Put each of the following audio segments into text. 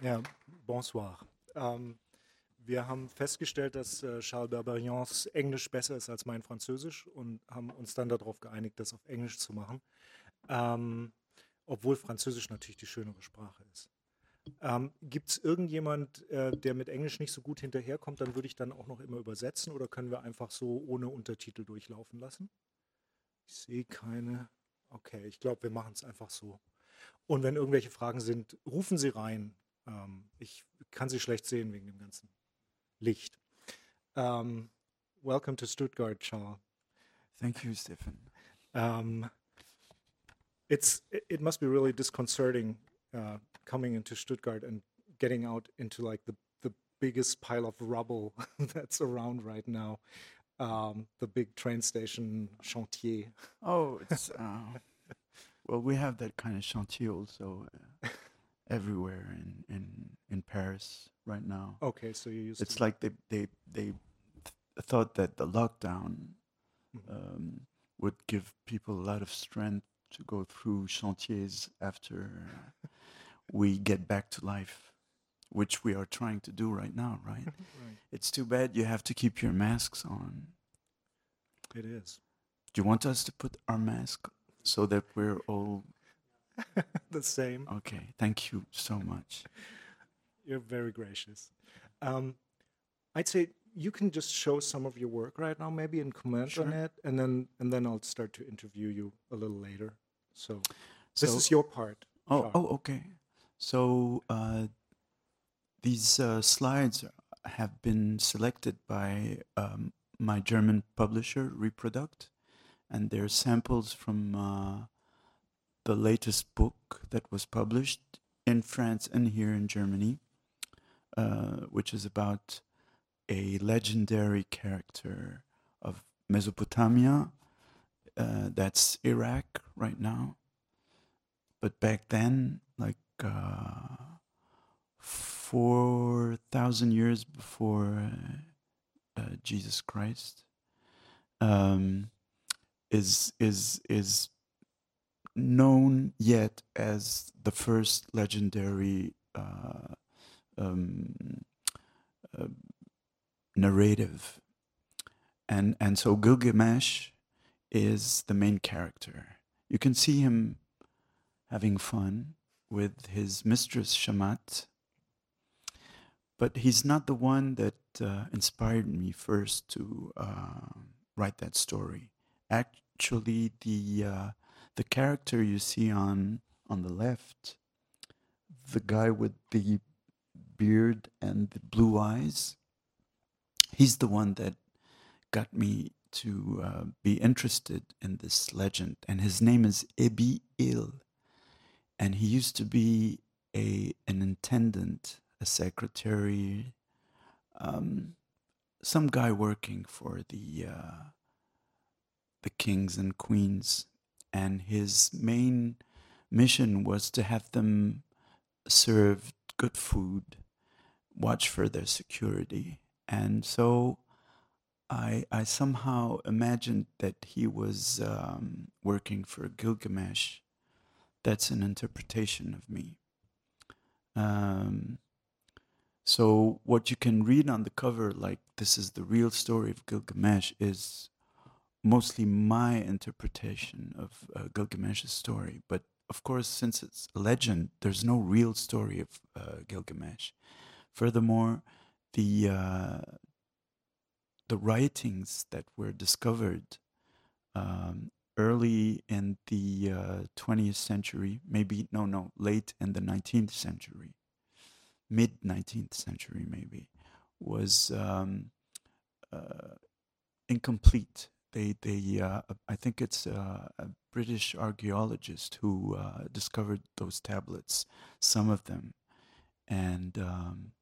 Ja, bonsoir. Ähm, wir haben festgestellt, dass äh, Charles Berberians Englisch besser ist als mein Französisch und haben uns dann darauf geeinigt, das auf Englisch zu machen. Ähm, obwohl Französisch natürlich die schönere Sprache ist. Ähm, Gibt es irgendjemand, äh, der mit Englisch nicht so gut hinterherkommt, dann würde ich dann auch noch immer übersetzen oder können wir einfach so ohne Untertitel durchlaufen lassen? Ich sehe keine. Okay, ich glaube, wir machen es einfach so. Und wenn irgendwelche Fragen sind, rufen Sie rein. Ähm, ich kann Sie schlecht sehen wegen dem ganzen Licht. Um, welcome to Stuttgart, Charles. Thank you, Stefan. Um, it's it must be really disconcerting uh, coming into Stuttgart and getting out into like the the biggest pile of rubble that's around right now. Um, the big train station chantier. Oh, it's uh, well, we have that kind of chantier also uh, everywhere in, in in Paris right now. Okay, so you used It's to, like they they they th- thought that the lockdown Mhm. um, would give people a lot of strength to go through chantiers after we get back to life, which we are trying to do right now, right? right. It's too bad you have to keep your masks on. It is Do you want us to put our mask so that we're all the same. okay? Thank you so much. You're very gracious. Um, I'd say you can just show some of your work right now, maybe and comment on it, and then and then I'll start to interview you a little later. So this is your part. Oh, Charles. oh, okay. So uh, these uh, slides have been selected by um, my German publisher, Reprodukt, and they're samples from uh, the latest book that was published in France and here in Germany, uh, which is about a legendary character of Mesopotamia. Uh, that's Iraq right now but back then, like uh, four thousand years before uh, Jesus Christ, um, is is is known yet as the first legendary uh, um, uh, narrative, and and so Gilgamesh is the main character. You can see him having fun with his mistress Shamhat. But he's not the one that uh, inspired me first to uh, write that story. Actually, the uh, the character you see on on the left, the guy with the beard and the blue eyes, he's the one that got me to uh, be interested in this legend, and his name is Ebi Il. And he used to be a an intendant, a secretary, um, some guy working for the uh, the kings and queens, and his main mission was to have them serve good food, watch for their security, and so. I, I somehow imagined that he was um, working for Gilgamesh, that's an interpretation of me. Um, so what you can read on the cover, like this is the real story of Gilgamesh, is mostly my interpretation of uh, Gilgamesh's story. But of course, since it's a legend, there's no real story of uh, Gilgamesh. Furthermore, the uh, the writings that were discovered um, early in the uh, 20th century, maybe, no, no, late in the 19th century, mid 19th century, maybe, was um, uh, incomplete. They, they, uh, I think it's uh, a British archaeologist who uh, discovered those tablets, some of them, and um,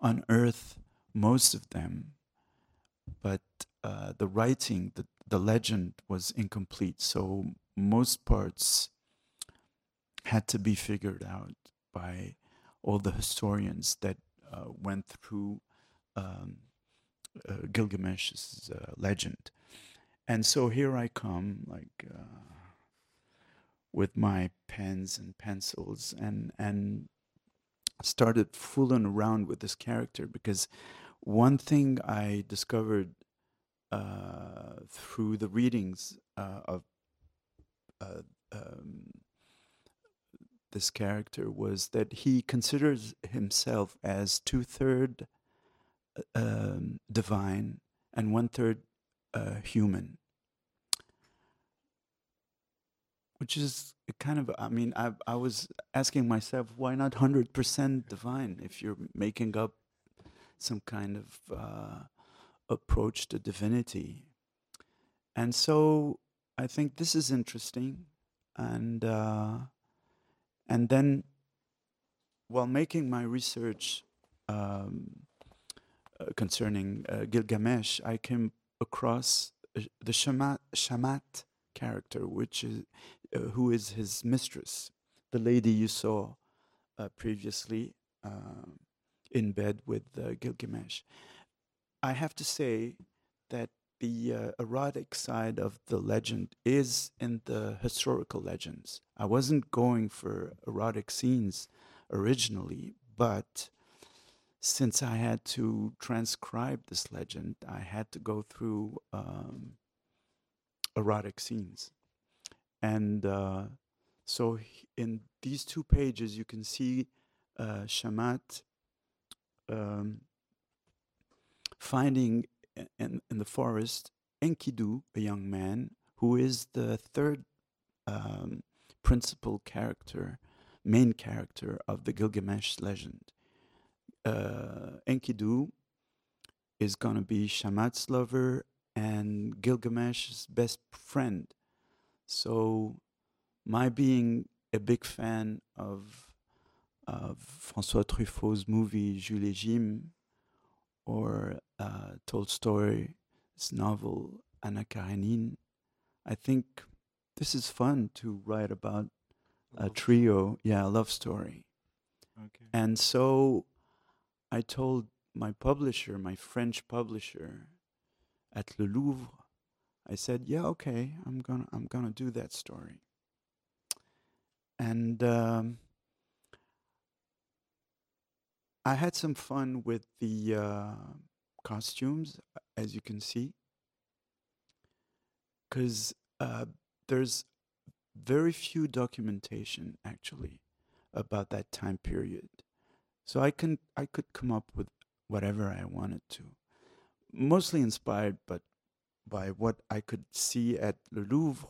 unearthed most of them. But uh, the writing, the, the legend was incomplete. So most parts had to be figured out by all the historians that uh, went through um, uh, Gilgamesh's legend. And so here I come, like uh, with my pens and pencils, and and started fooling around with this character because one thing I discovered uh, through the readings uh, of uh, um, this character was that he considers himself as two third uh, um, divine and one third human, which is kind of. I mean, I I was asking myself, why not hundred percent divine if you're making up some kind of uh, approach to divinity, and so I think this is interesting, and uh, and then while making my research um, uh, concerning uh, Gilgamesh, I came across uh, the Shamhat, Shamhat character, which is uh, who is his mistress, the lady you saw uh, previously um, in bed with uh, Gilgamesh. I have to say that the uh, erotic side of the legend is in the historical legends. I wasn't going for erotic scenes originally, but since I had to transcribe this legend, I had to go through um, erotic scenes. And uh, so in these two pages, you can see uh, Shamhat um, finding in, in the forest Enkidu, a young man who is the third um, principal character, main character of the Gilgamesh legend. Uh, Enkidu is going to be Shamhat's lover and Gilgamesh's best friend. So, my being a big fan of of François Truffaut's movie Jules et Jim or uh, Tolstoy's novel Anna Karenine, I think this is fun to write about a trio, yeah, a love story. Okay. And so I told my publisher, my French publisher at Le Louvre, I said, "Yeah, okay, I'm gonna I'm gonna do that story." And um, I had some fun with the uh, costumes, as you can see, because uh, there's very few documentation actually about that time period. So I can I could come up with whatever I wanted to, mostly inspired, but by what I could see at Le Louvre,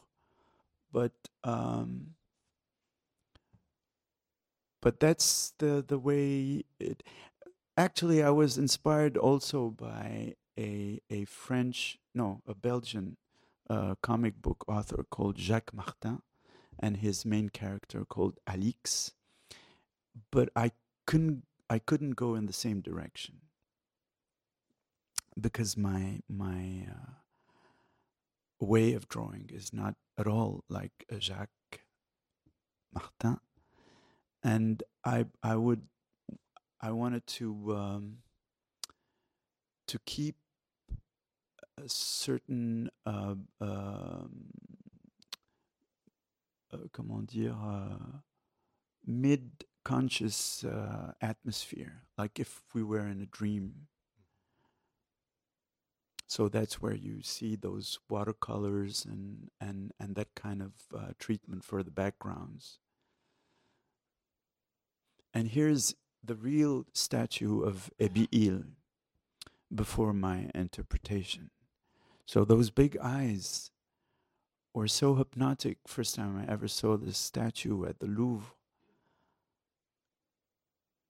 but um, but that's the the way it. Actually, I was inspired also by a a French no a Belgian uh, comic book author called Jacques Martin, and his main character called Alix. But I couldn't I couldn't go in the same direction. Because my my uh, way of drawing is not at all like Jacques Martin, and I I would I wanted to um, to keep a certain uh, um, uh, comment dire uh, mid conscious uh, atmosphere, like if we were in a dream. So that's where you see those watercolors and, and, and that kind of uh, treatment for the backgrounds. And here's the real statue of Ebih-Il before my interpretation. So those big eyes were so hypnotic. First time I ever saw this statue at the Louvre.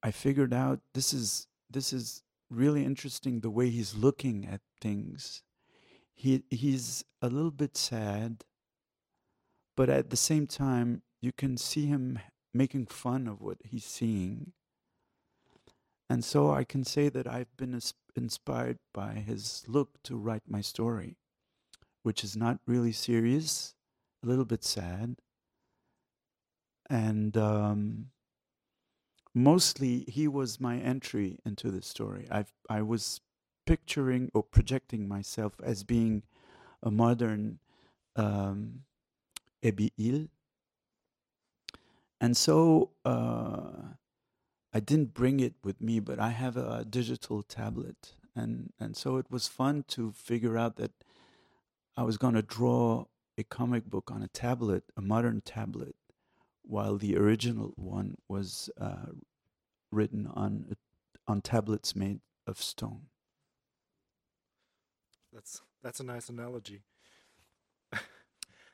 I figured out this is this is really interesting the way he's looking at things. He he's a little bit sad, but at the same time you can see him making fun of what he's seeing. And so I can say that I've been inspired by his look to write my story, which is not really serious, a little bit sad. And um, mostly he was my entry into the story. I I was picturing or projecting myself as being a modern um, Ebih-Il. And so uh, I didn't bring it with me, but I have a digital tablet, and and so it was fun to figure out that I was going to draw a comic book on a tablet, a modern tablet, while the original one was uh, written on on tablets made of stone. That's that's a nice analogy.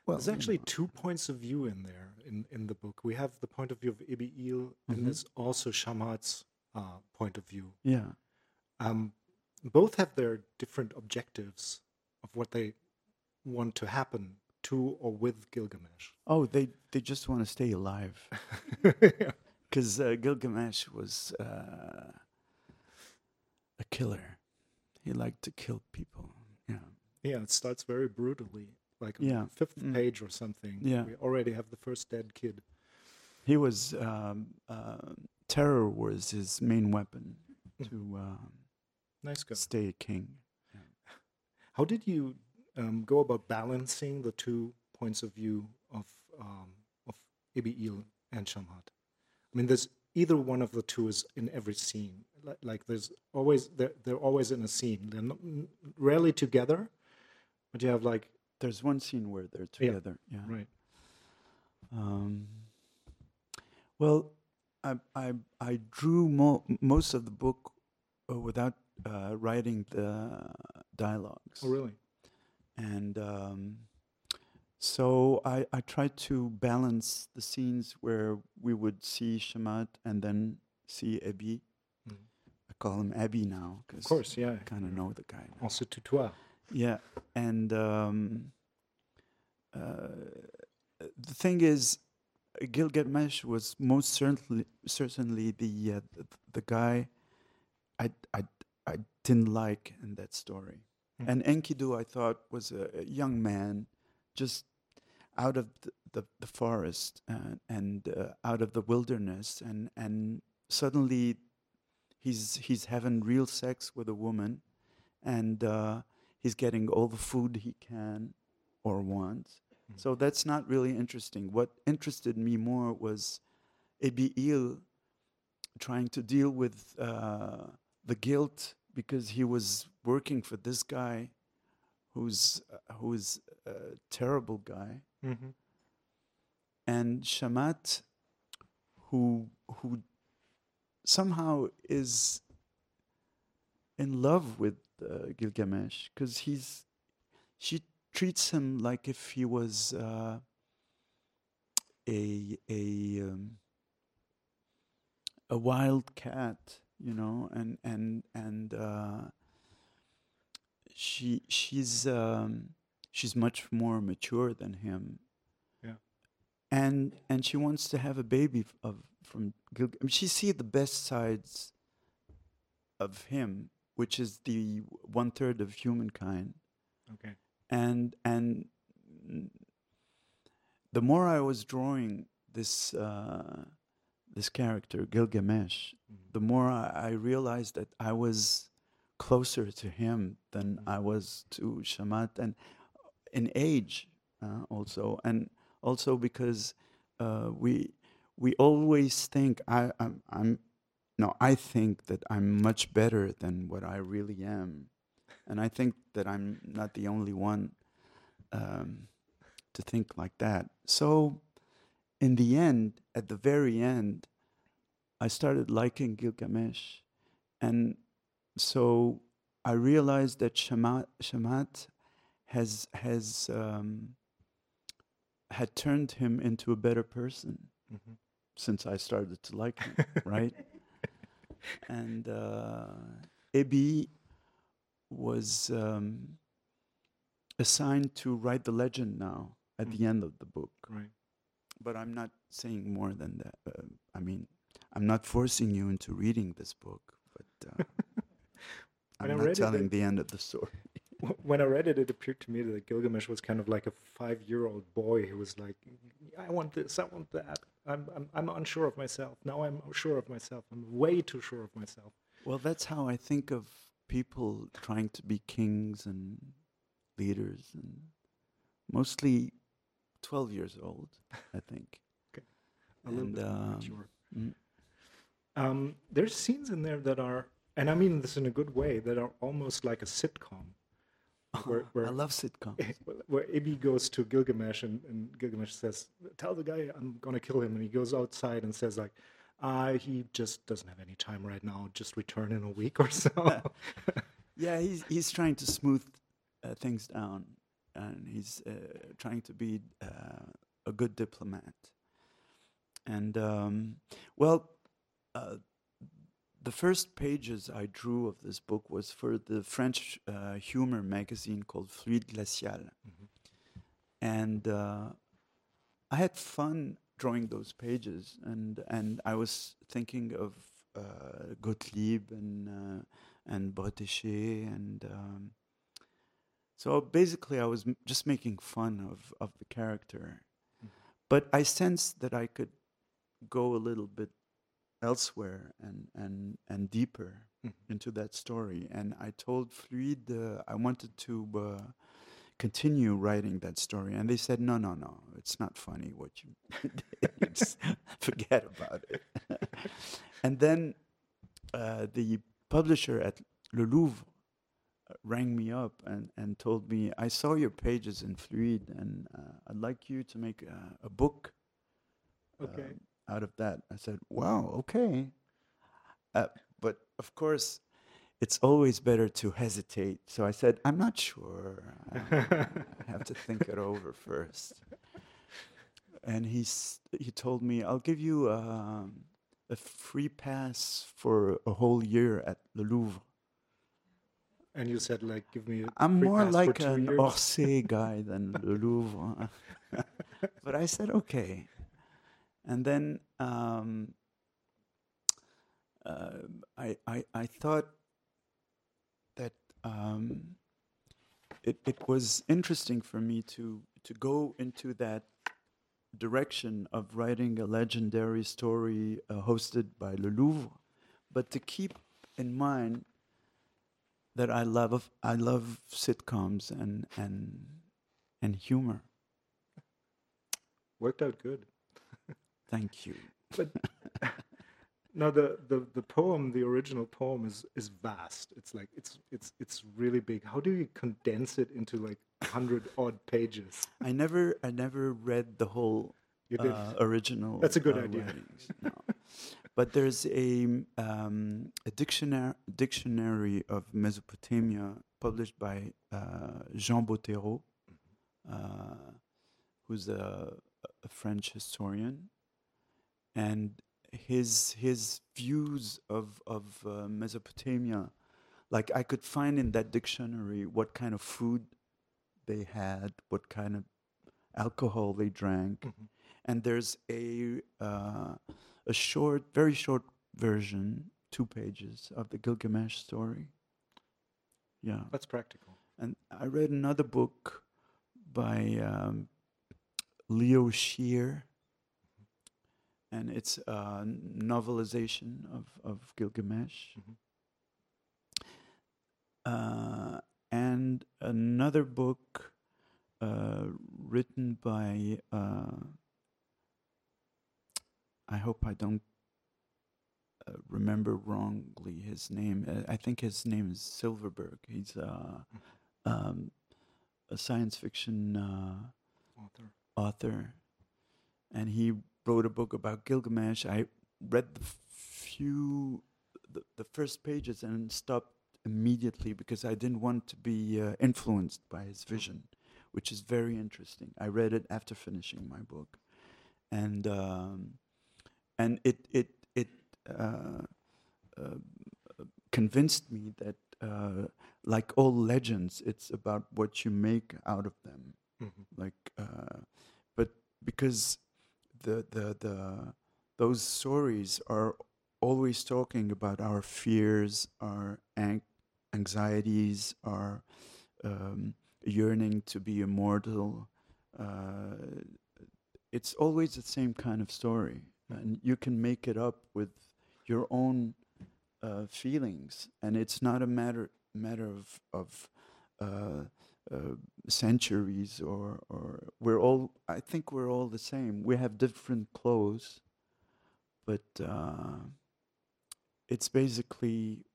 Well, There's actually two points of view in there in, in the book. We have the point of view of Ebih-Il, and Mhm. there's also Shamhat's uh, point of view. yeah, Um, both have their different objectives of what they want to happen to or with Gilgamesh. Oh, they they just want to stay alive yeah. because uh, Gilgamesh was uh, a killer. He liked to kill people. Yeah, yeah, it starts very brutally, like on Yeah. the fifth Mm. page or something. Yeah. we already have the first dead kid. he was um, uh, terror was his main weapon Mm. to um, Nice guy. stay a king. How did you um, go about balancing the two points of view of um, of Ebih-Il and Shamhat? I mean, there's either one of the two is in every scene. Like, like there's always they're, they're always in a scene. They're not, rarely together, but you have like There's one scene where they're Yeah. together. Yeah. right. Um, well, I I I drew mo- most of the book uh, without uh, writing the dialogues, Oh, really? And um, so I I tried to balance the scenes where we would see Shamhat and then see Abby. Mm. I call him Abby now Of course, yeah. I kind of know the guy. Now. Also tutoir. Yeah, and um, uh, the thing is, Gilgamesh was most certainly certainly the uh, the, the guy I, I I didn't like in that story, Mm. and Enkidu I thought was a, a young man, just out of the the, the forest uh, and uh, out of the wilderness, and and suddenly he's he's having real sex with a woman, and uh, he's getting all the food he can or wants. Mm. So that's not really interesting. What interested me more was Ebih-Il trying to deal with uh, the guilt because he was working for this guy who's uh, who's a terrible guy Mm-hmm. and Shamhat, who who somehow is in love with uh, Gilgamesh because he's she treats him like if he was uh, a a um, a wild cat, you know, and and and uh, she she's um, she's much more mature than him Yeah. and and she wants to have a baby of from Gil- I mean, she see the best sides of him, which is the one third of humankind, Okay. and and the more I was drawing this uh, this character Gilgamesh, Mm. the more I, I realized that I was closer to him than Mhm. I was to Shamhat, and in age uh, also, and also because uh, we we always think I, I'm I'm no I think that I'm much better than what I really am, and I think that I'm not the only one um, to think like that. So, in the end, at the very end, I started liking Gilgamesh, and so I realized that Shamhat, Shamhat has has um, had turned him into a better person Mhm. since I started to like him, right? And uh, Ebi was um, assigned to write the legend now at the Mhm. end of the book Right. But I'm not saying more than that. Uh, I mean, I'm not forcing you into reading this book, but uh, I'm not telling it- the end of the story. When I read it, it appeared to me that Gilgamesh was kind of like a five-year-old boy who was like, "I want this, I want that. I'm, I'm, I'm unsure of myself. Now I'm sure of myself. I'm way too sure of myself." Well, that's how I think of people trying to be kings and leaders, and mostly 12 years old, I think. A little And, bit um, mature. mm. Um, there's scenes in there that are, and I mean this in a good way, that are almost like a sitcom. Where, where, I love sitcoms. where Ibi goes to Gilgamesh and, and Gilgamesh says, "Tell the guy I'm gonna kill him," and he goes outside and says like, "Ah, he just doesn't have any time right now. Just return in a week or so." yeah, he's he's trying to smooth uh, things down, and he's uh, trying to be uh, a good diplomat. And um, well, uh, the first pages I drew of this book was for the French uh, humor magazine called Fluide Glacial, and uh, I had fun drawing those pages, and and I was thinking of uh, Gotlib and uh, and Bretécher, and um, so basically I was m- just making fun of of the character, but I sensed that I could go a little bit elsewhere and and and deeper Mhm. into that story. And I told Fluide uh, I wanted to uh, continue writing that story, and they said, "No, no, no, it's not funny. What you did. Forget about it." and then uh, the publisher at Le Louvre rang me up and, and told me, I saw your pages in Fluide and uh, I'd like you to make a, a book okay. um, out of that. I said, wow, okay. Uh, but of course, it's always better to hesitate. So I said, I'm not sure. I I have to think it over first. And he's, he told me, I'll give you um, a free pass for a whole year at the Louvre. And you said like, "Give me." A I'm more like an years. Orsay guy than the Louvre. but I said, okay. And then um, uh, I, I, I thought that um, it, it was interesting for me to, to go into that direction of writing a legendary story uh, hosted by Le Louvre, but to keep in mind that I love I love sitcoms and and and humor. Worked out good. Thank you. But no, the, the the poem, the original poem, is is vast. It's like it's it's it's really big. How do you condense it into like hundred odd pages? I never I never read the whole uh, original. That's a good uh, idea. no. But there's a um, a dictionary dictionary of Mesopotamia published by uh, Jean Bottero, Mm-hmm. uh, who's a, a French historian, and his his views of of uh, Mesopotamia, like I could find in that dictionary what kind of food they had, what kind of alcohol they drank, Mhm. and there's a uh, a short, very short version, two pages of the Gilgamesh story. Yeah, That's practical. and I read another book by um, Leo Shear, and it's a novelization of, of Gilgamesh. Mhm. Uh, and another book uh, written by, uh, I hope I don't uh, remember wrongly his name. Uh, I think his name is Silverberg. He's uh, um, a science fiction uh, Author. author, and he wrote a book about Gilgamesh. I read the few, the, the first pages, and stopped immediately because I didn't want to be uh, influenced by his vision, which is very interesting. I read it after finishing my book, and um, and it it it uh, uh, convinced me that. Uh, like all legends, it's about what you make out of them Mhm. like uh, but because the the the those stories are always talking about our fears our ang- anxieties our um, yearning to be immortal uh, it's always the same kind of story and you can make it up with your own uh, feelings and it's not a matter matter of of uh, uh, centuries or or we're all I think we're all the same. We have different clothes, but uh, it's basically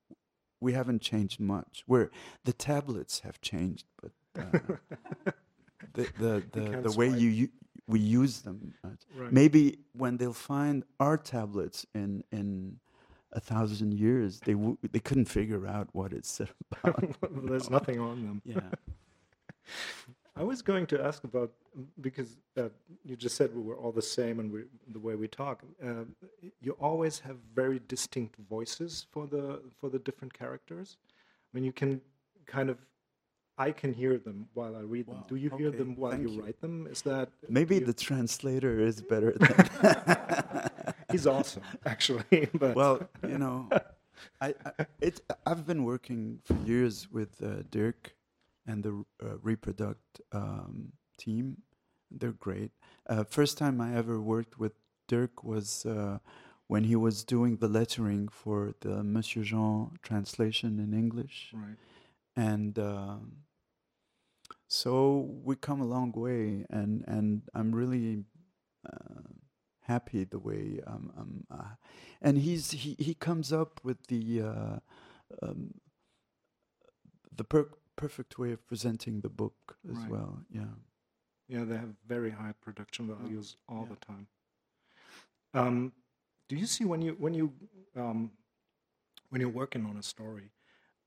we haven't changed much. Where the tablets have changed, but uh, the the the, can't the way you, we use them. Right. Maybe when they'll find our tablets in in a thousand years, they w- they couldn't figure out what it's about. There's nothing on them. yeah. I was going to ask about because uh, you just said we were all the same and we, the way we talk. Uh, you always have very distinct voices for the for the different characters. I mean, you can kind of, I can hear them while I read them. Wow, Do you hear okay, them while thank you, you. write them? Is that Maybe you- the translator is better than. he's awesome actually, but well, you know, I, I it I've been working for years with uh, Dirk and the uh, Reprodukt um, team. They're great. Uh, first time I ever worked with Dirk was uh, when he was doing the lettering for the Monsieur Jean translation in English, right. and um, so we come a long way, and and I'm really. Uh, happy the way um, um uh, and he's he, he comes up with the uh, um, the per- perfect way of presenting the book as Right. well yeah Yeah, they have very high production values all yeah. the time. Um, do you see when you when you um, when you're working on a story,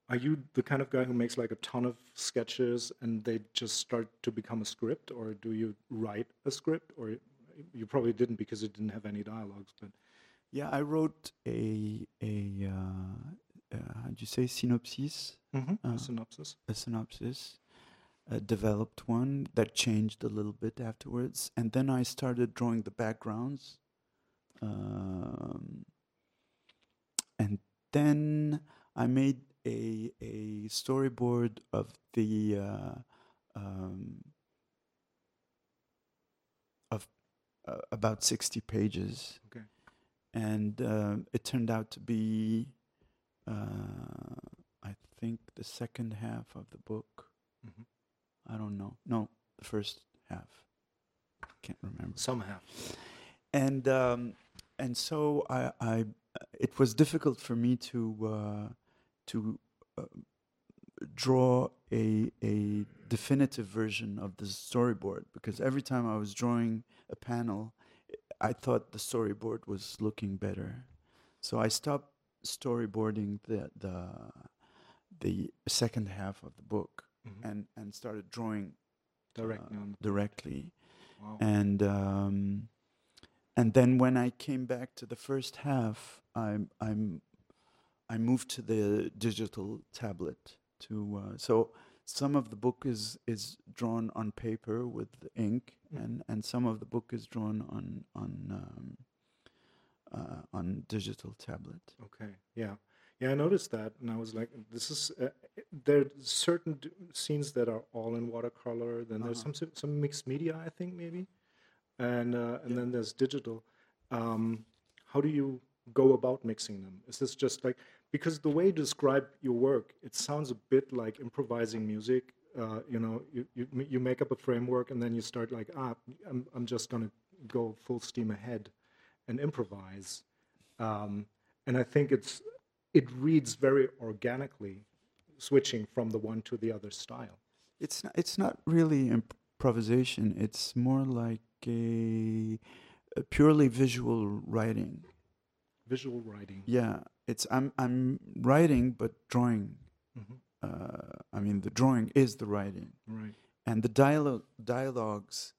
are you the kind of guy who makes like a ton of sketches and they just start to become a script, or do you write a script, or you probably didn't because it didn't have any dialogues, but yeah i wrote a a uh, uh, how'd you say? Synopsis? Mhm, Uh, a synopsis. a synopsis. A developed one that changed a little bit afterwards. And then i started drawing the backgrounds. Um, and then i made a a storyboard of the uh, um, of uh, about 60 pages Okay. and uh, it turned out to be uh, i think the second half of the book Mhm. I don't know. No, the first half. Can't remember. Somehow. And um, and so I, I it was difficult for me to uh, to uh, draw a a definitive version of the storyboard because every time I was drawing a panel, I thought the storyboard was looking better. So I stopped storyboarding the the the second half of the book Mhm. and and started drawing Directly uh, on directly wow. and um, and then when I came back to the first half, I'm I'm I moved to the digital tablet to uh, so some of the book is is drawn on paper with ink Mhm. and and some of the book is drawn on on um, uh, on digital tablet. Okay. Yeah. Yeah, I noticed that, and I was like, "This is." Uh, there are certain d- scenes that are all in watercolor. Then there's Uh-huh. some some mixed media, I think maybe, and uh, and Yeah. then there's digital. Um, how do you go about mixing them? Is this just like because the way you describe your work, it sounds a bit like improvising music. Uh, you know, you, you you make up a framework and then you start like, ah, I'm I'm just gonna go full steam ahead and improvise. Um, and I think it's it reads very organically, switching from the one to the other style. It's not, it's not really improvisation. It's more like a, a purely visual writing. Visual writing. Yeah, it's I'm I'm writing but drawing. Mhm. Uh, I mean, the drawing is the writing, Right. and the dialogue dialogues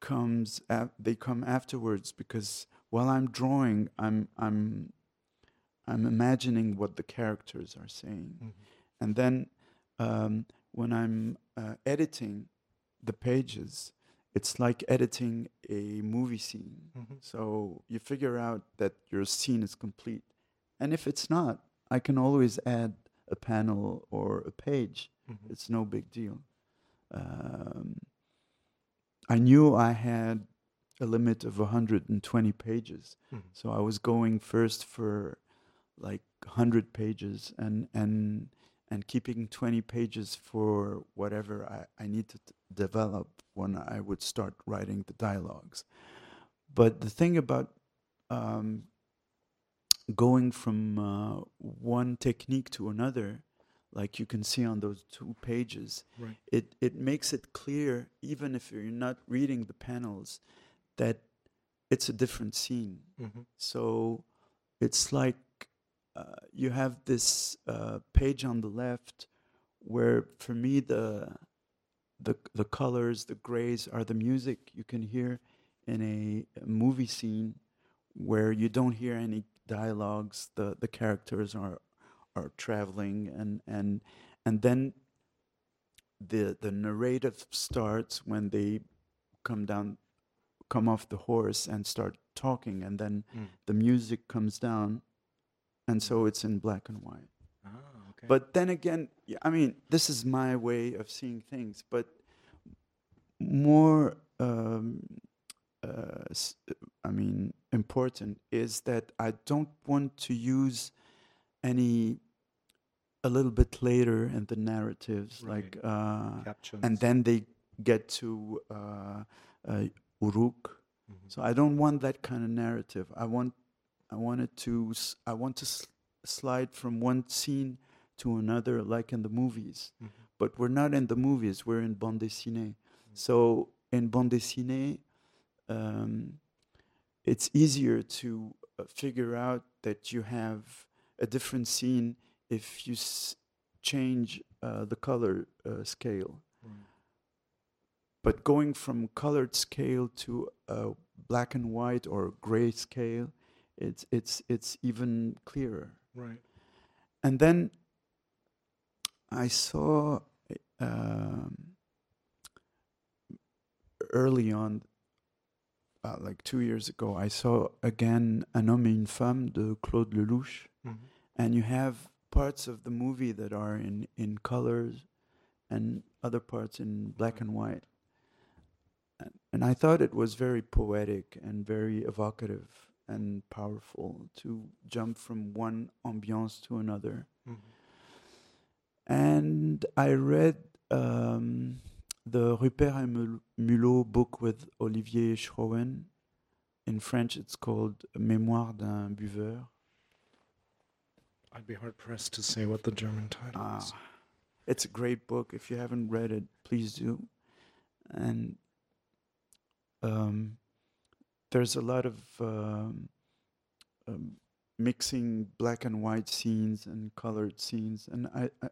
comes af- they come afterwards because while I'm drawing, I'm I'm I'm imagining what the characters are saying. Mhm. And then um, when I'm uh, editing the pages, it's like editing a movie scene. Mhm. So you figure out that your scene is complete. And if it's not, I can always add a panel or a page. Mhm. It's no big deal. Um, I knew I had a limit of 120 pages. Mhm. So I was going first for like 100 pages and and and keeping 20 pages for whatever I, I need to t- develop when I would start writing the dialogues. But the thing about um, going from uh, one technique to another, like you can see on those two pages, Right. it it makes it clear, even if you're not reading the panels, that it's a different scene. hmm So it's like uh, you have this uh, page on the left where, for me, the the the colors, the grays are the music you can hear in a movie scene where you don't hear any dialogues. The the characters are are traveling and and and then the the narrative starts when they come down come off the horse and start talking and then Mm. the music comes down and so it's in black and white Ah, okay. but then again i mean this is my way of seeing things but more um, uh, i mean important is that i don't want to use any a little bit later in the narratives like uh, and then they get to uh, uh, Uruk. Mhm. So I don't want that kind of narrative. I want, I wanted to, I want to s- slide from one scene to another, like in the movies. Mhm. But we're not in the movies. We're in bande dessinée. So in bande dessinée, um, it's easier to uh, figure out that you have a different scene if you s- change uh, the color uh, scale. Right. But going from colored scale to a black and white or gray scale, it's it's it's even clearer. Right. And then I saw um, early on, uh, like two years ago, I saw again Un homme et une femme de Claude Lelouch, Mhm. and you have parts of the movie that are in in colors, and other parts in black and white. And, and I thought it was very poetic and very evocative and powerful to jump from one ambiance to another. Mhm. And I read um, the Ruppert et Mul- Mulot book with Olivier Schrauwen. In French, it's called Mémoire d'un buveur. I'd be hard pressed to say what the German title Ah, is. it's a great book. If you haven't read it, please do. And um, there's a lot of um, um, mixing black and white scenes and colored scenes, and I, I,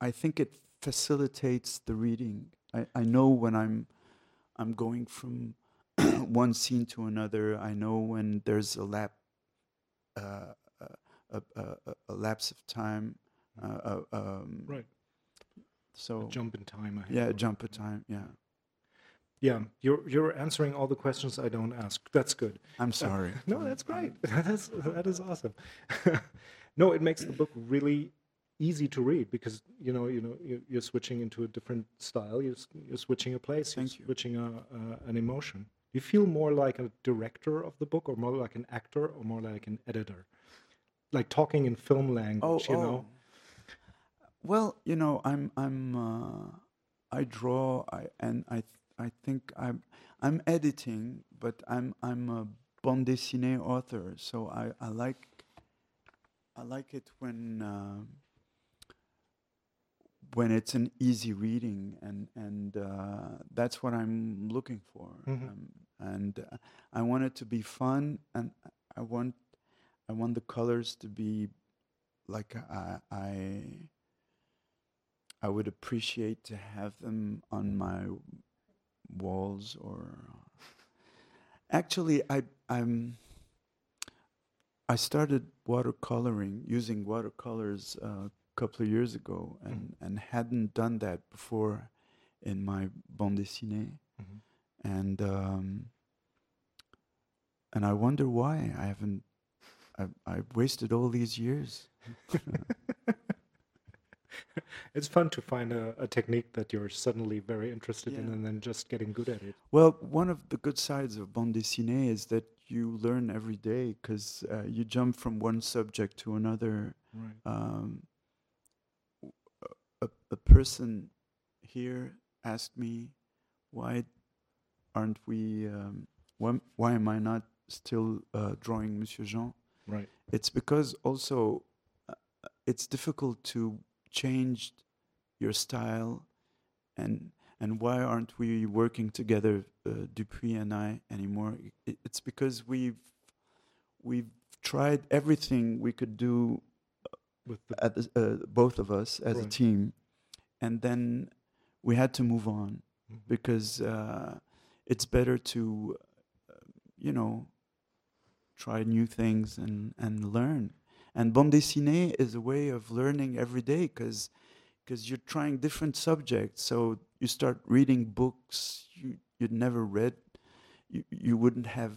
I think it facilitates the reading. I, I know when I'm, I'm going from one scene to another. I know when there's a lap, uh, a, a, a, a lapse of time. Uh, uh, um, Right. So A jump in time. I yeah, have. jump in time. Yeah. Yeah. You're you're answering all the questions I don't ask. That's good. I'm sorry. No, that's great. That's that is awesome. no, it makes the book really easy to read because you know you know you- you're switching into a different style. You're you're switching a place. You're you. switching a, a an emotion. Do you feel more like a director of the book, or more like an actor, or more like an editor? Like talking in film language, you know. Oh, Well, you know, I'm I'm uh, I draw I and I I think I'm I'm editing, but I'm I'm a bande dessinée author, so I, I like I like it when um when it's an easy reading and and uh, that's what I'm looking for. Mhm. Um, and uh, I want it to be fun, and I want I want the colors to be like I I I would appreciate to have them on my walls or actually I I'm I started watercoloring using watercolors uh, couple of years ago and, and hadn't done that before in my bande dessinée Mhm. and um, and I wonder why I haven't I I wasted all these years it's fun to find a, a technique that you're suddenly very interested in and then just getting good at it. Well, one of the good sides of bande dessinée is that you learn every day because uh, you jump from one subject to another. Right. Um, a, a person here asked me, "Why aren't we? Um, why, why am I not still uh, drawing Monsieur Jean?" Right. It's because also uh, it's difficult to change your style, and and why aren't we working together, uh, Dupuy and I, anymore? It, it's because we've we've tried everything we could do With the at the, uh, both of us as a team, and then we had to move on Mhm. because uh, it's better to, uh, you know, try new things and and learn. And bande dessinée is a way of learning every day because because you're trying different subjects. So you start reading books you you'd never read, you you wouldn't have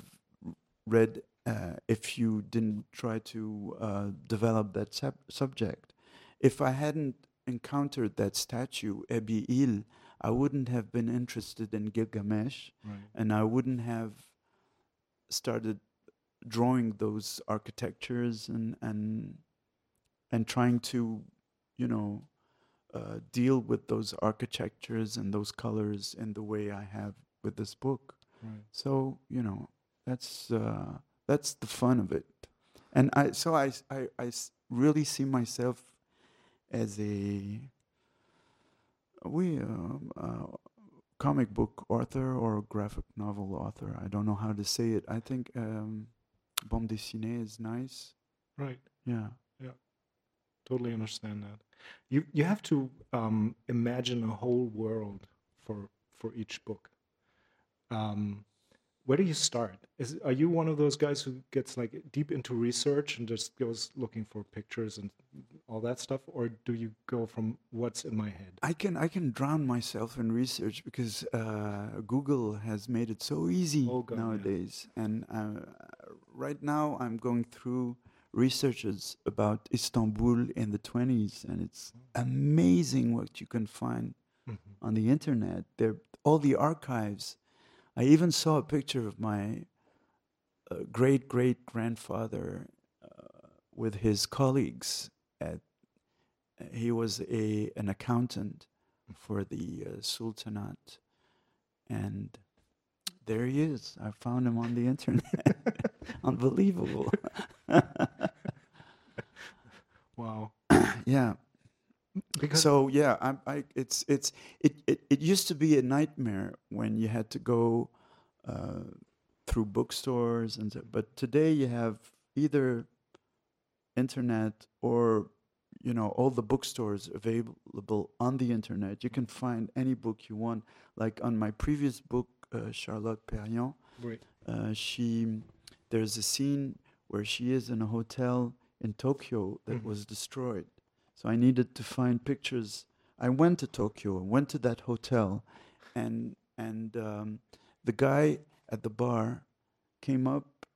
read uh, if you didn't try to uh, develop that sub- subject. If I hadn't encountered that statue, Ebih-Il, I wouldn't have been interested in Gilgamesh, right. and I wouldn't have started drawing those architectures and and and trying to, you know, uh, deal with those architectures and those colors in the way I have with this book. Right. So you know, that's uh, that's the fun of it, and I so I I really see myself as a we um, uh, comic book author or graphic novel author. I don't know how to say it. I think um, bande dessinée is nice. Right. Yeah. Yeah. Totally understand that. You you have to um, imagine a whole world for for each book. Um, where do you start? Is are you one of those guys who gets like deep into research and just goes looking for pictures and all that stuff, or do you go from what's in my head? I can I can drown myself in research because uh, Google has made it so easy Oh, God, yeah. nowadays. And uh, right now, I'm going through researches about Istanbul in the 20s, and it's amazing what you can find Mhm. on the internet. There, all the archives. I even saw a picture of my uh, great great grandfather uh, with his colleagues at. He was a an accountant for the uh, Sultanate, and there he is. I found him on the internet. Unbelievable. Wow. yeah. Because so yeah, I, I, it's it's it, it it used to be a nightmare when you had to go uh, through bookstores and so, but today you have either internet or you know all the bookstores available on the internet. You can find any book you want. Like on my previous book, uh, Charlotte Perriand, right. uh, she there's a scene where she is in a hotel in Tokyo that Mhm. was destroyed. So I needed to find pictures. I went to Tokyo, went to that hotel, and and um, the guy at the bar came up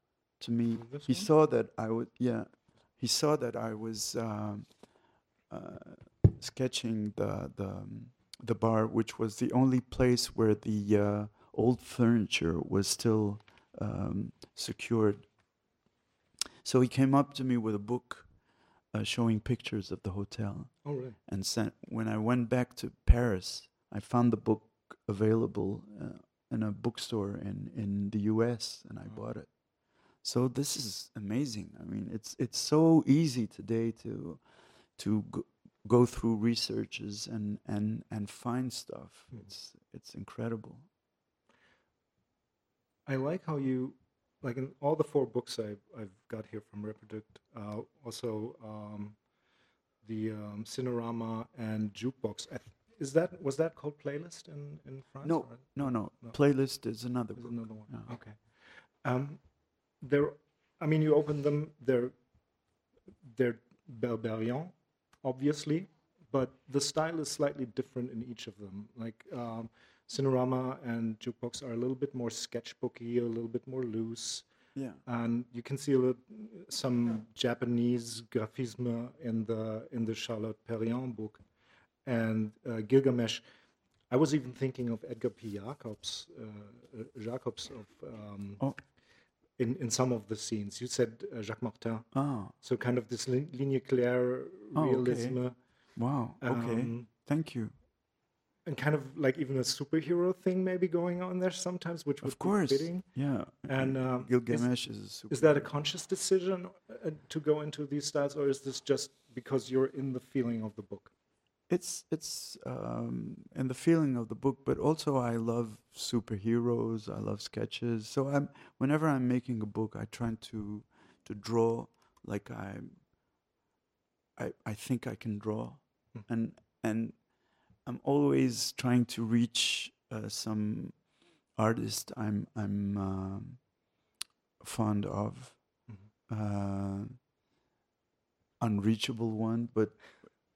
to me. This He one? saw that I would yeah. He saw that I was um, uh, sketching the the um, the bar, which was the only place where the uh, old furniture was still um, secured. So he came up to me with a book uh, showing pictures of the hotel, Oh, really? and sent. When I went back to Paris, I found the book available uh, in a bookstore in in the U.S. and I Wow. bought it. So this is amazing. I mean, it's it's so easy today to to go, go through researches and and and find stuff. Mhm. It's it's incredible. I like how you, like in all the four books I've, I've got here from Reprodukt, uh, also um, the um, Cinerama and Jukebox. I th- is that was that called Playlist in, in France? No, no, no. No. Playlist is another book. another one. Okay. Um, they're, I mean, you open them. They're they're Berberian, obviously, but the style is slightly different in each of them. Like um, Cinerama and Jukebox are a little bit more sketchbooky, a little bit more loose, Yeah. and you can see a little, some Japanese graphisme in the in the Charlotte Perriand book, and uh, Gilgamesh. I was even thinking of Edgar P. Jacobs, uh, uh, Jacobs of um, Oh. in in some of the scenes. You said uh, Jacques Martin, Ah. so kind of this lin- ligne claire Oh, okay. realism. Wow. Okay. Um, Thank you. And kind of like even a superhero thing maybe going on there sometimes, which would of course, be fitting. yeah. And um, Gilgamesh is, a super. is that a conscious decision uh, to go into these styles, or is this just because you're in the feeling of the book? it's it's um, in the feeling of the book, but also I love superheroes. I love sketches. So I'm whenever I'm making a book, I try to to draw like I I I think I can draw, Hmm. and and I'm always trying to reach uh, some artist I'm I'm um, fond of. Uh, unreachable one, but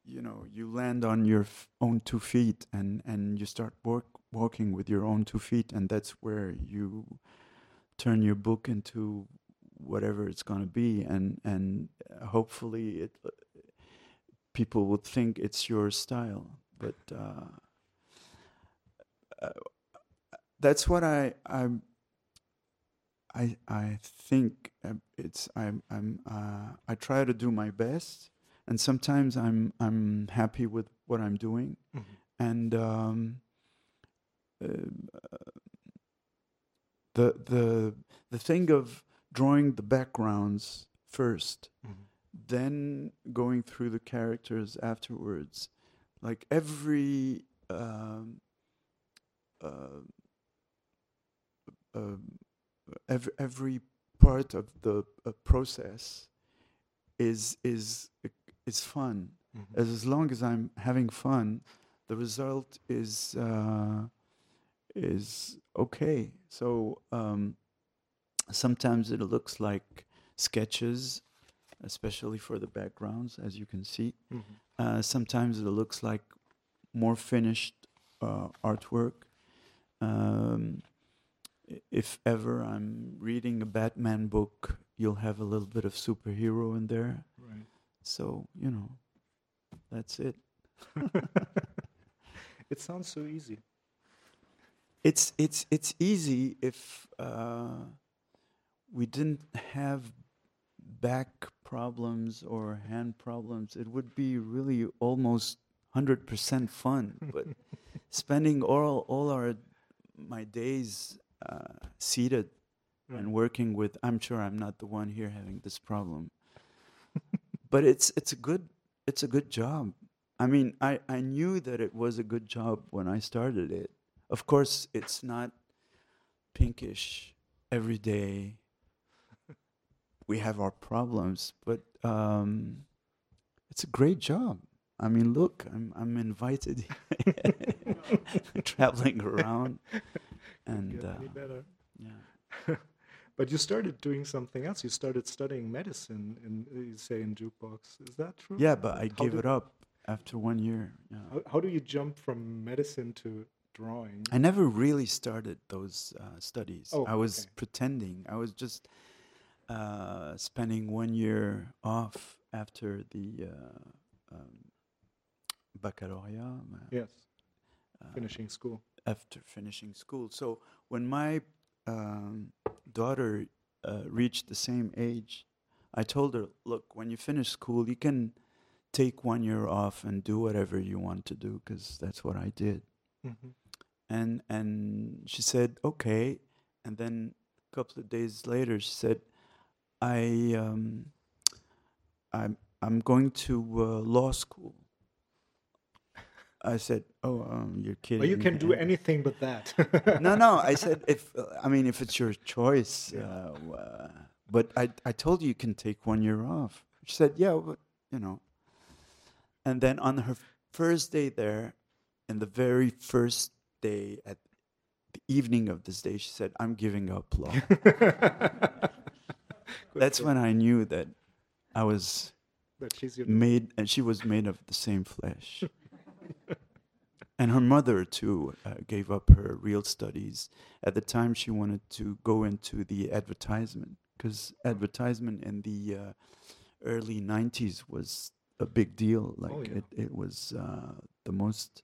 you know you land on your f- own two feet and and you start work, walking with your own two feet and that's where you turn your book into whatever it's going to be. And and uh, hopefully it uh, people would think it's your style but uh, uh, that's what i i'm I I think uh, it's I'm I'm uh, I try to do my best, and sometimes I'm I'm happy with what I'm doing, and um, uh, the the the thing of drawing the backgrounds first, then going through the characters afterwards, like every um, uh, um, every every part of the uh, process is is is fun. As as long as I'm having fun, the result is uh, is okay. So um, sometimes it looks like sketches, especially for the backgrounds, as you can see. Uh, sometimes it looks like more finished uh, artwork. Um, if ever I'm reading a Batman book, you'll have a little bit of superhero in there. Right. So, you know, that's it. it sounds so easy. It's it's it's easy if uh, we didn't have back problems or hand problems. It would be really almost hundred percent fun. But spending all all our my days uh, seated and working with, I'm sure I'm not the one here having this problem. but it's it's a good it's a good job. I mean, I, I knew that it was a good job when I started it. Of course, it's not pinkish every day. We have our problems, but um, it's a great job. I mean, look, I'm I'm invited, traveling around, and uh, yeah. But you started doing something else. You started studying medicine, in uh, you say in jukebox. Is that true? Yeah, but I How gave it up after one year. Yeah. How, how do you jump from medicine to drawing? I never really started those uh, studies. Oh, I was okay. pretending. I was just uh, spending one year off after the uh, um, baccalaureate, uh, Yes, finishing school. after finishing school. So when my um, daughter uh, reached the same age, I told her, "Look, when you finish school, you can take one year off and do whatever you want to do, because that's what I did." hmm and and she said okay and then a couple of days later she said i um i'm i'm going to uh, law school i said oh um, you're kidding Well, you me." can do anything but that. no no i said if uh, i mean if it's your choice Yeah. uh, uh, but i i told you you can take one year off she said yeah but you know and then on her first day there in the very first day at the evening of this day she said i'm giving up law that's when i knew that i was That she's your made and she was made of the same flesh. And her mother too uh, gave up her real studies at the time she wanted to go into the advertisement because advertisement in the uh, early 90s was a big deal. Like Oh, yeah. it, it was uh, the most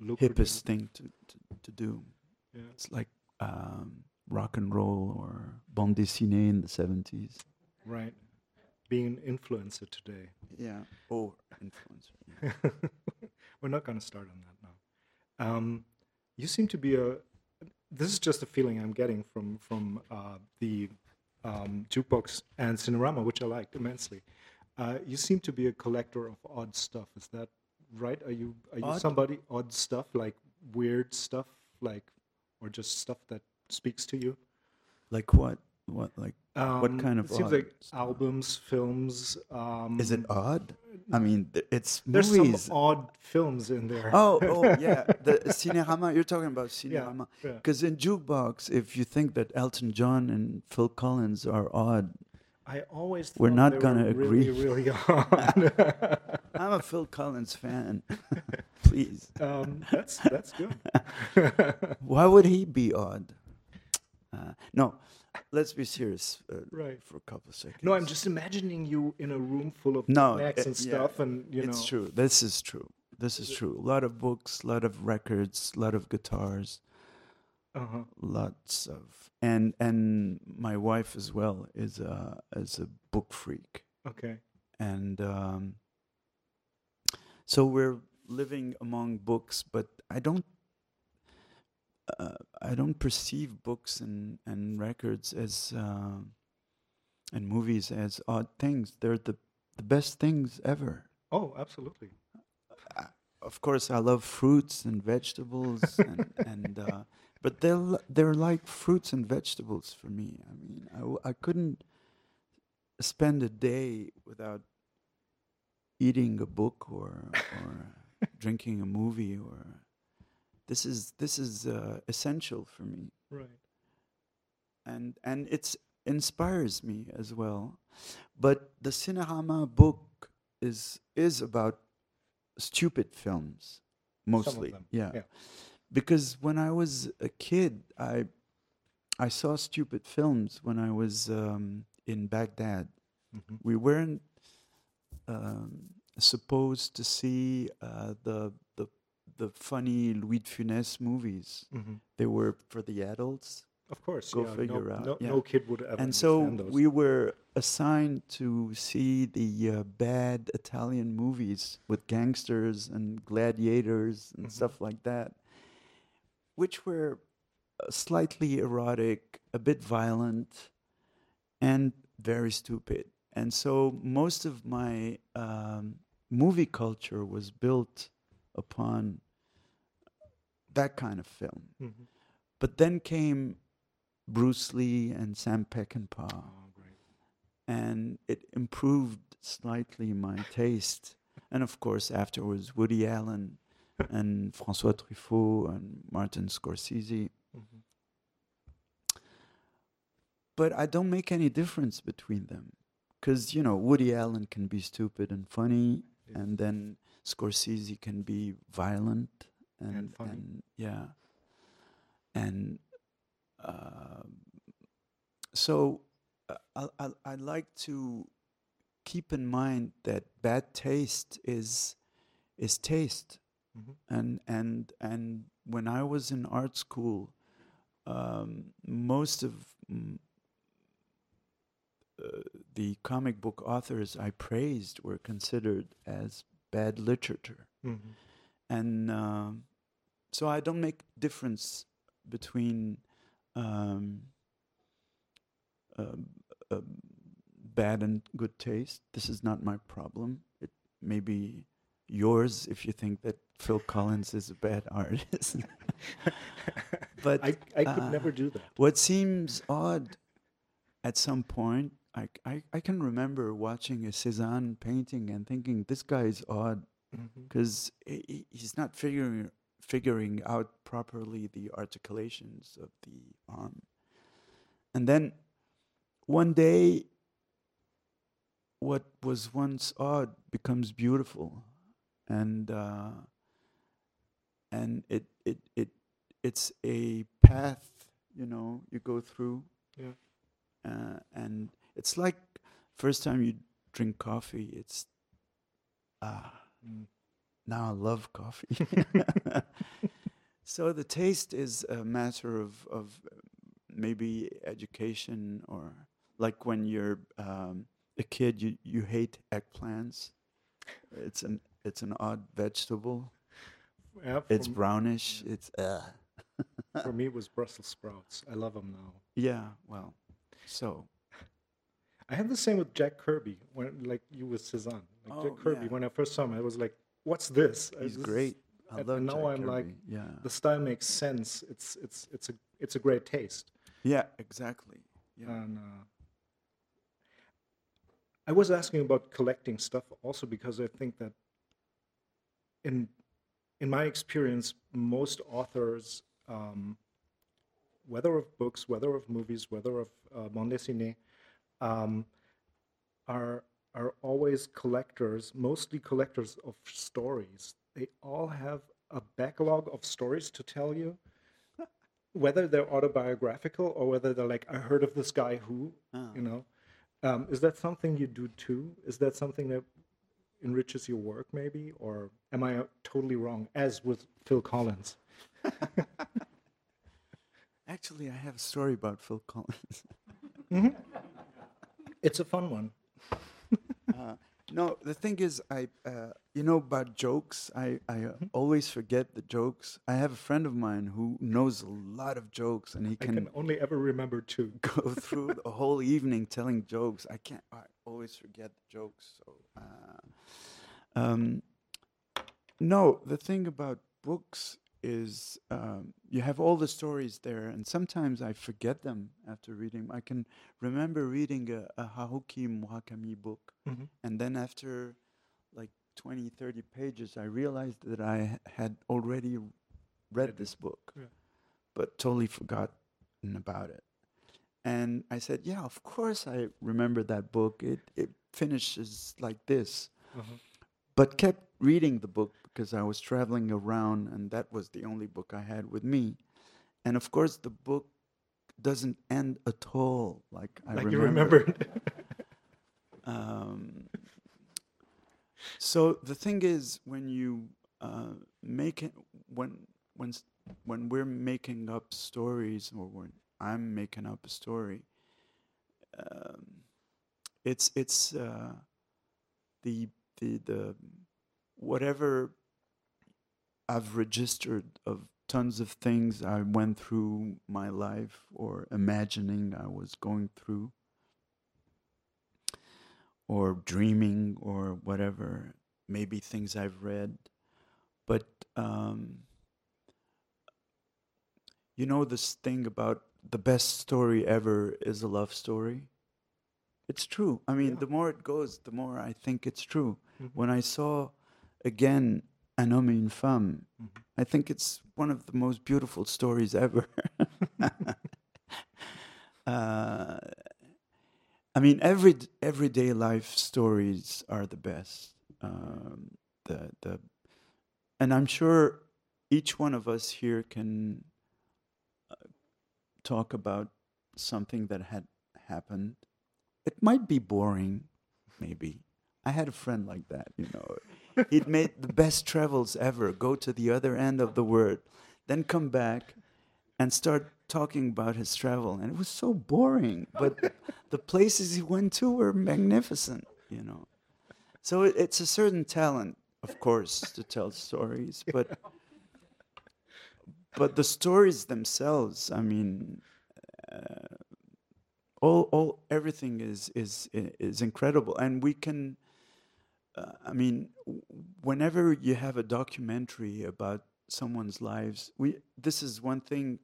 lucrative- hippest thing to, to, to do. Yeah. it's like um, rock and roll or bande dessinée in the 70s Right. Being an influencer today. yeah or influencer yeah. We're not going to start on that now. Um, you seem to be a. This is just a feeling I'm getting from from uh, the um, jukebox and Cinerama, which I liked immensely. Uh, you seem to be a collector of odd stuff. Is that right? Are you are you Odd? somebody odd stuff like weird stuff like, or just stuff that speaks to you? Like what? What like? Um, kind of It seems odd like albums, films. Um, Is it odd? I mean, it's There's movies. some odd films in there. Oh, oh, yeah. The Cinerama. You're talking about Cinerama. yeah. Because in Jukebox, if you think that Elton John and Phil Collins are odd, I always We're not gonna were agree. Really, really odd. I'm a Phil Collins fan. Please. um, that's that's good. Why would he be odd? Uh, no, let's be serious uh, Right. for a couple of seconds. No, I'm just imagining you in a room full of No, snacks and yeah, stuff, and you know. it's true. This is true. This is true. A lot of books, a lot of records, a lot of guitars, Uh-huh. lots of and and my wife as well is a is a book freak. Okay. and um, so we're living among books but i don't uh, i don't perceive books and, and records as uh, and movies as odd things. They're the, the best things ever. Oh, absolutely. of course i love fruits and vegetables and, and uh, but they're they're like fruits and vegetables for me. I mean I, I couldn't spend a day without eating a book or or drinking a movie or this is this is uh, essential for me Right. and and it's inspires me as well but the cinerama book is is about stupid films mostly them, yeah. yeah. because when i was a kid i i saw stupid films when i was um, in baghdad Mhm. we weren't um, supposed to see uh, the the funny Louis de Funès movies. Mhm. They were for the adults, Of course. Go yeah, figure no, out, No, yeah. no kid would ever. and so those. we were assigned to see the uh, bad Italian movies with gangsters and gladiators and Mhm. stuff like that, which were uh, slightly erotic, a bit violent, and very stupid. And so most of my um, movie culture was built upon that kind of film. Mhm. But then came Bruce Lee and Sam Peckinpah, Oh, great. and it improved slightly my taste. And of course, afterwards, Woody Allen and François Truffaut and Martin Scorsese. Mhm. But I don't make any difference between them. Because, you know, Woody Allen can be stupid and funny, Yeah. and then Scorsese can be violent and, And funny. and yeah. And um so uh, I, I, I like to keep in mind that bad taste is is taste Mhm. and and and when I was in art school, um, most of mm, uh, the comic book authors I praised were considered as bad literature, Mhm. and um, so I don't make difference between um, um, um, bad and good taste. This is not my problem. It may be yours if you think that Phil Collins is a bad artist. but I, I could uh, never do that. what seems odd at some point, I, I, I can remember watching a Cézanne painting and thinking, this guy is odd because he's not figuring figuring out properly the articulations of the arm. And then one day, what was once odd becomes beautiful, and uh, and it it it it's a path you know you go through. Yeah. Uh, and it's like first time you drink coffee, it's ah Mm. now I love coffee. so the taste is a matter of of maybe education or like when you're um, a kid, you you hate eggplants. It's an it's an odd vegetable. Yeah, It's brownish. It's uh. for me, it was Brussels sprouts. I love them now. Yeah. Well, so I had the same with Jack Kirby when, like you with Cezanne. Like Oh, Jack Kirby, yeah. when I first saw him, I was like, "What's this?" He's this great. I love and now Jack I'm like, Kirby. yeah. the style makes sense. It's it's it's a it's a great taste. Yeah. Exactly. Yeah. And uh, I was asking about collecting stuff also because I think that in in my experience, most authors, um, whether of books, whether of movies, whether of uh, bande dessinée, um, are are always collectors, mostly collectors of stories. They all have a backlog of stories to tell you, whether they're autobiographical or whether they're like, I heard of this guy who, Ah. you know. Um, is that something you do too? Is that something that enriches your work, maybe? Or am I totally wrong, as with Phil Collins? Actually, I have a story about Phil Collins. It's a fun one. Uh, no, the thing is, I, uh, you know, about jokes. I, I uh, always forget the jokes. I have a friend of mine who knows a lot of jokes, and he can, can only ever remember two. go through a whole evening telling jokes. I can't. I always forget the jokes. So, uh, um, no, the thing about books is um, you have all the stories there, and sometimes I forget them after reading. I can remember reading a, a Haruki Murakami book, Mhm. and then after like 20, 30 pages, I realized that I had already read Read this book, Yeah. but totally forgotten about it. And I said, "Yeah, of course I remember that book. It it finishes like this." Uh-huh. But kept reading the book because I was traveling around, and that was the only book I had with me. And of course, the book doesn't end at all like I like remember. you remembered. Um, so the thing is, when you uh, make it, when when when we're making up stories, or when I'm making up a story, um, it's it's uh, the the the whatever I've registered of tons of things I went through my life or imagining I was going through or dreaming or whatever, maybe things I've read. But um, you know this thing about the best story ever is a love story? It's true. I mean, Yeah. the more it goes, the more I think it's true. Mhm. When I saw again Un homme et une femme, Mhm. I think it's one of the most beautiful stories ever. uh, I mean, every everyday life stories are the best. Um, the the, and I'm sure each one of us here can uh, talk about something that had happened. It might be boring, maybe. I had a friend like that, you know. He'd made the best travels ever, go to the other end of the world, then come back and start talking about his travel. And it was so boring. But the places he went to were magnificent, you know. So it, it's a certain talent, of course, to tell stories, but but the stories themselves, I mean, uh, all all everything is is is incredible, and we can. Uh, I mean, whenever you have a documentary about someone's lives, we this is one thing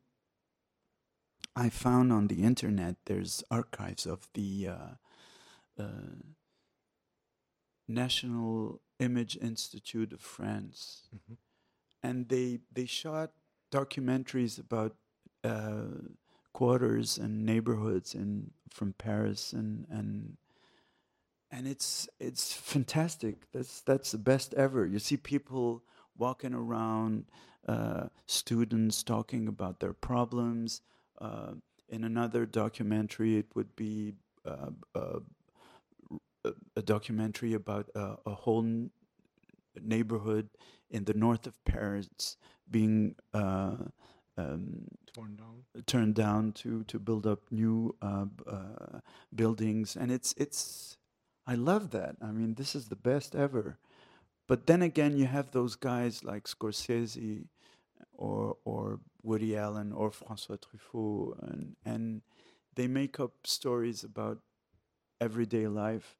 I found on the internet. There's archives of the uh, uh, National Image Institute of France, Mhm. and they they shot documentaries about uh, quarters and neighborhoods in from Paris and and and it's it's fantastic. That's that's the best ever. You see people walking around, uh, students talking about their problems. Uh, in another documentary, it would be uh, uh, a, a documentary about uh, a whole n- neighborhood in the north of Paris being uh, um, Torn down. turned down to to build up new uh, uh, buildings, and it's it's I love that. I mean, this is the best ever. But then again, you have those guys like Scorsese or or Woody Allen or François Truffaut, and and they make up stories about everyday life.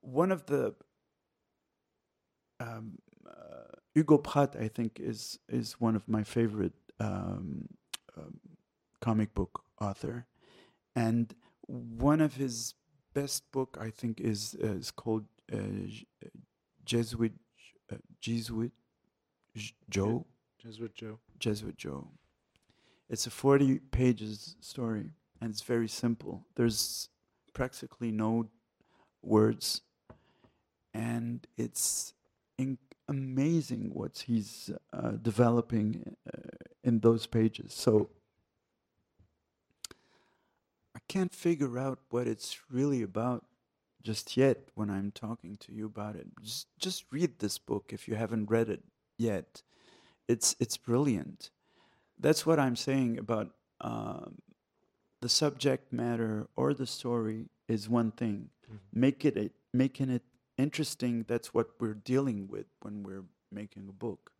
One of the um, uh, Hugo Pratt, I think, is is one of my favorite um, um, comic book author, and one of his best book, I think, is uh, is called uh, Jesuit uh, Jesuit Joe. Jesuit Joe. Jesuit Joe. It's a 40 pages story and it's very simple. There's practically no words and it's in- amazing what he's uh, developing uh, in those pages. So can't figure out what it's really about just yet when I'm talking to you about it. Just, just read this book if you haven't read it yet. It's it's brilliant. That's what I'm saying about um, the subject matter or the story is one thing. Make it, it making it interesting. That's what we're dealing with when we're making a book.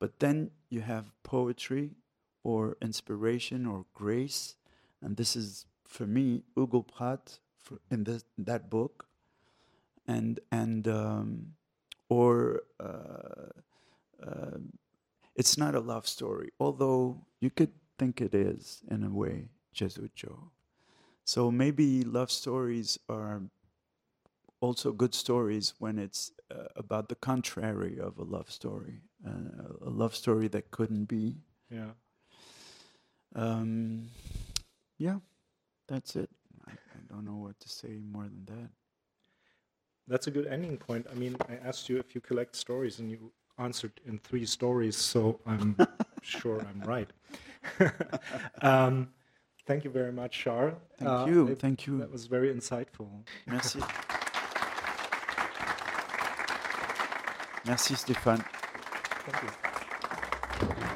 But then you have poetry or inspiration or grace, and this is for me Hugo Pratt for, in this that book, and and um, or uh, uh, it's not a love story, although you could think it is in a way, Jesuit Joe. So maybe love stories are also good stories when it's uh, about the contrary of a love story, uh, a love story that couldn't be. Yeah. Um, yeah, that's it. I, I don't know what to say more than that. That's a good ending point. I mean, I asked you if you collect stories, and you answered in three stories, so I'm sure I'm right. um, thank you very much, Charles. Thank you. I- Thank you. That was very insightful. Merci. Merci Stéphane. Thank you.